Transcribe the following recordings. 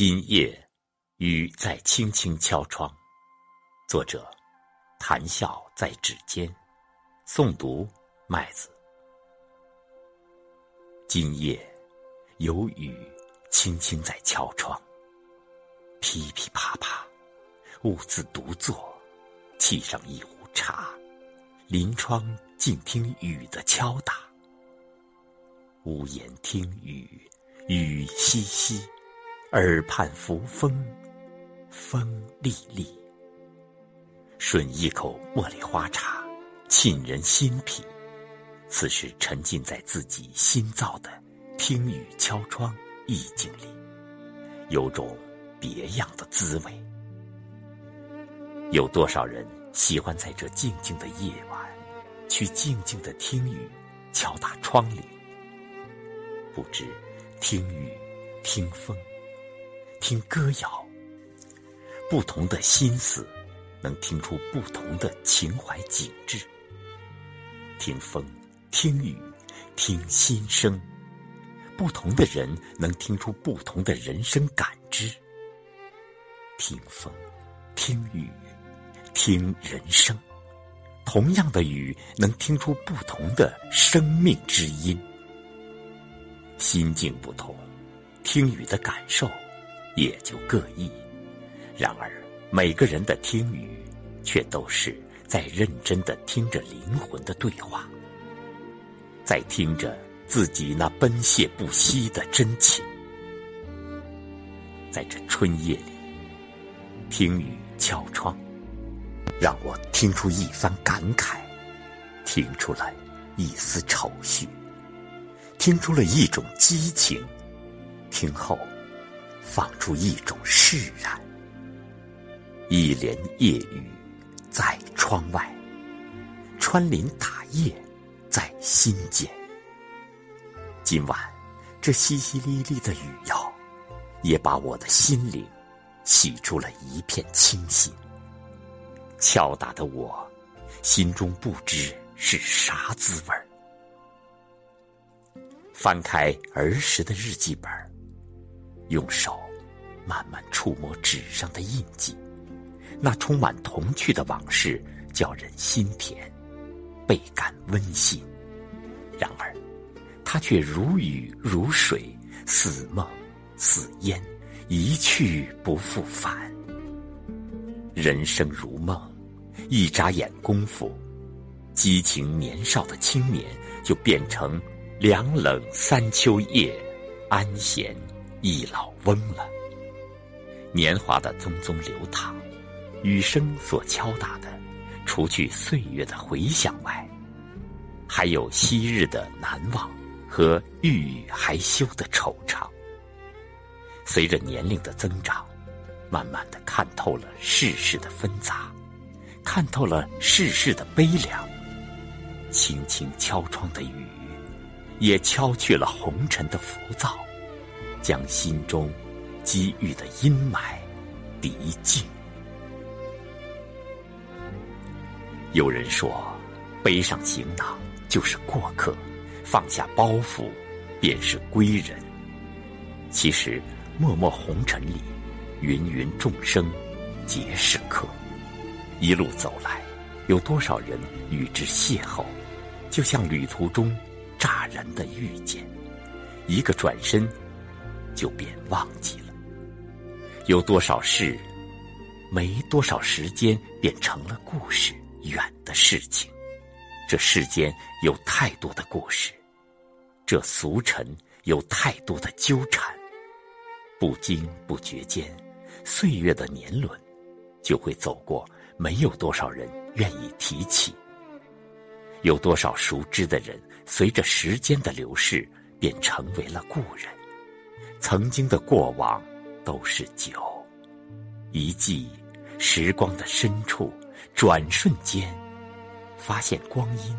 今夜，雨在轻轻敲窗。作者：谈笑在指尖。诵读：麦子。今夜，有雨轻轻在敲窗，噼噼啪啪，兀自独坐，沏上一壶茶，临窗静听雨的敲打。屋檐听雨，雨淅淅。耳畔扶风，风沥沥。吮一口茉莉花茶，沁人心脾。此时沉浸在自己新造的听雨敲窗意境里，有种别样的滋味。有多少人喜欢在这静静的夜晚，去静静的听雨敲打窗棂？不知听雨，听风。听歌谣，不同的心思能听出不同的情怀景致。听风，听雨，听心声，不同的人能听出不同的人生感知。听风，听雨，听人生，同样的雨能听出不同的生命之音。心境不同，听雨的感受。也就各异，然而每个人的听语，却都是在认真的听着灵魂的对话，在听着自己那奔泻不息的真情。在这春夜里，听雨敲窗，让我听出一番感慨，听出了一丝愁绪，听出了一种激情，听后。放出一种释然，一帘夜雨在窗外，穿林打叶在心间。今晚这淅淅沥沥的雨腰，也把我的心灵洗出了一片清新。敲打的我，心中不知是啥滋味儿。翻开儿时的日记本用手慢慢触摸纸上的印记，那充满童趣的往事叫人心甜，倍感温馨。然而，它却如雨如水，似梦似烟，一去不复返。人生如梦，一眨眼功夫，激情年少的青年就变成凉冷三秋叶，安闲。一老翁了，年华的匆匆流淌，雨声所敲打的，除去岁月的回响外，还有昔日的难忘和欲语还休的惆怅。随着年龄的增长，慢慢的看透了世事的纷杂，看透了世事的悲凉。轻轻敲窗的雨，也敲去了红尘的浮躁。将心中积郁的阴霾涤净。有人说，背上行囊就是过客，放下包袱便是归人。其实，默默红尘里，芸芸众生皆是客。一路走来，有多少人与之邂逅，就像旅途中乍然的遇见，一个转身。就便忘记了，有多少事，没多少时间，便成了故事，远的事情。这世间有太多的故事，这俗尘有太多的纠缠。不经不觉间，岁月的年轮，就会走过，没有多少人愿意提起。有多少熟知的人，随着时间的流逝，便成为了故人。曾经的过往都是酒，一记时光的深处，转瞬间发现光阴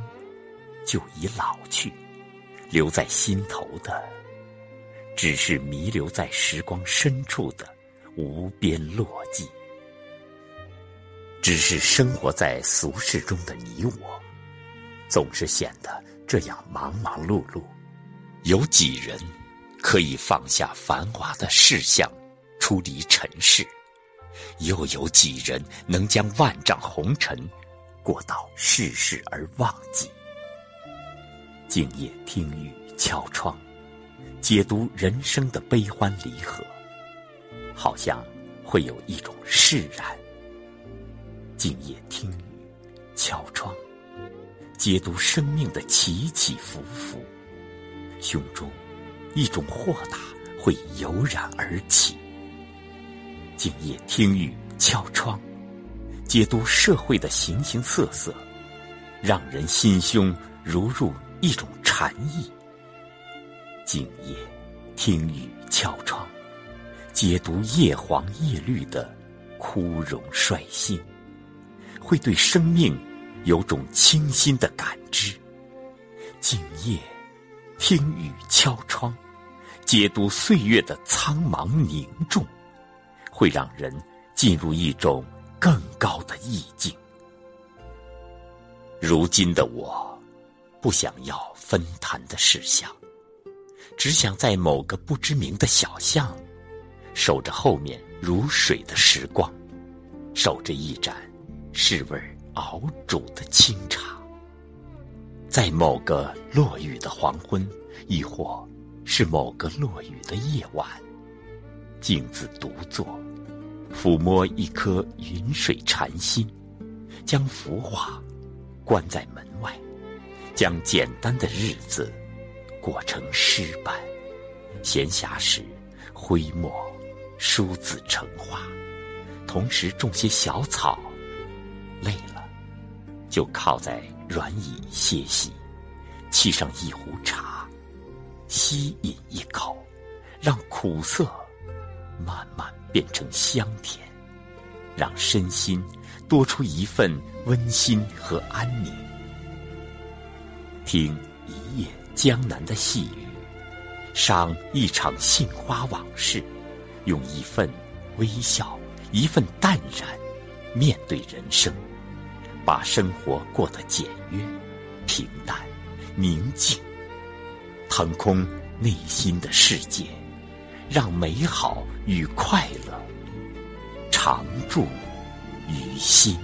就已老去，留在心头的只是弥留在时光深处的无边落寂。只是生活在俗世中的你我，总是显得这样忙忙碌碌，有几人？可以放下繁华的事项，出离尘世，又有几人能将万丈红尘过到世事而忘记？静夜听雨敲窗，解读人生的悲欢离合，好像会有一种释然。静夜听雨敲窗，解读生命的起起伏伏，胸中一种豁达会油然而起。静夜听雨敲窗，解读社会的形形色色，让人心胸如入。一种禅意。静夜，听雨敲窗，解读叶黄叶绿的枯荣率性，会对生命有种清新的感知。静夜，听雨敲窗，解读岁月的苍茫凝重，会让人进入一种更高的意境。如今的我。不想要分摊的事项，只想在某个不知名的小巷，守着后面如水的时光，守着一盏世味熬煮的清，在某个落雨的黄昏，亦或是某个落雨的夜晚，静自独坐，抚摸一颗云水禅心，将浮华关在门外。将简单的日子过成诗般，闲暇时挥墨书字成画，同时种些小草。累了，就靠在软椅歇息，沏上一壶茶，吸饮一口，让苦涩慢慢变成香甜，让身心多出一份温馨和安宁。听一夜江南的细雨，赏一场杏花往事，用一份微笑，一份淡然，面对人生，把生活过得简约、平淡、宁静，腾空内心的世界，让美好与快乐常驻于心。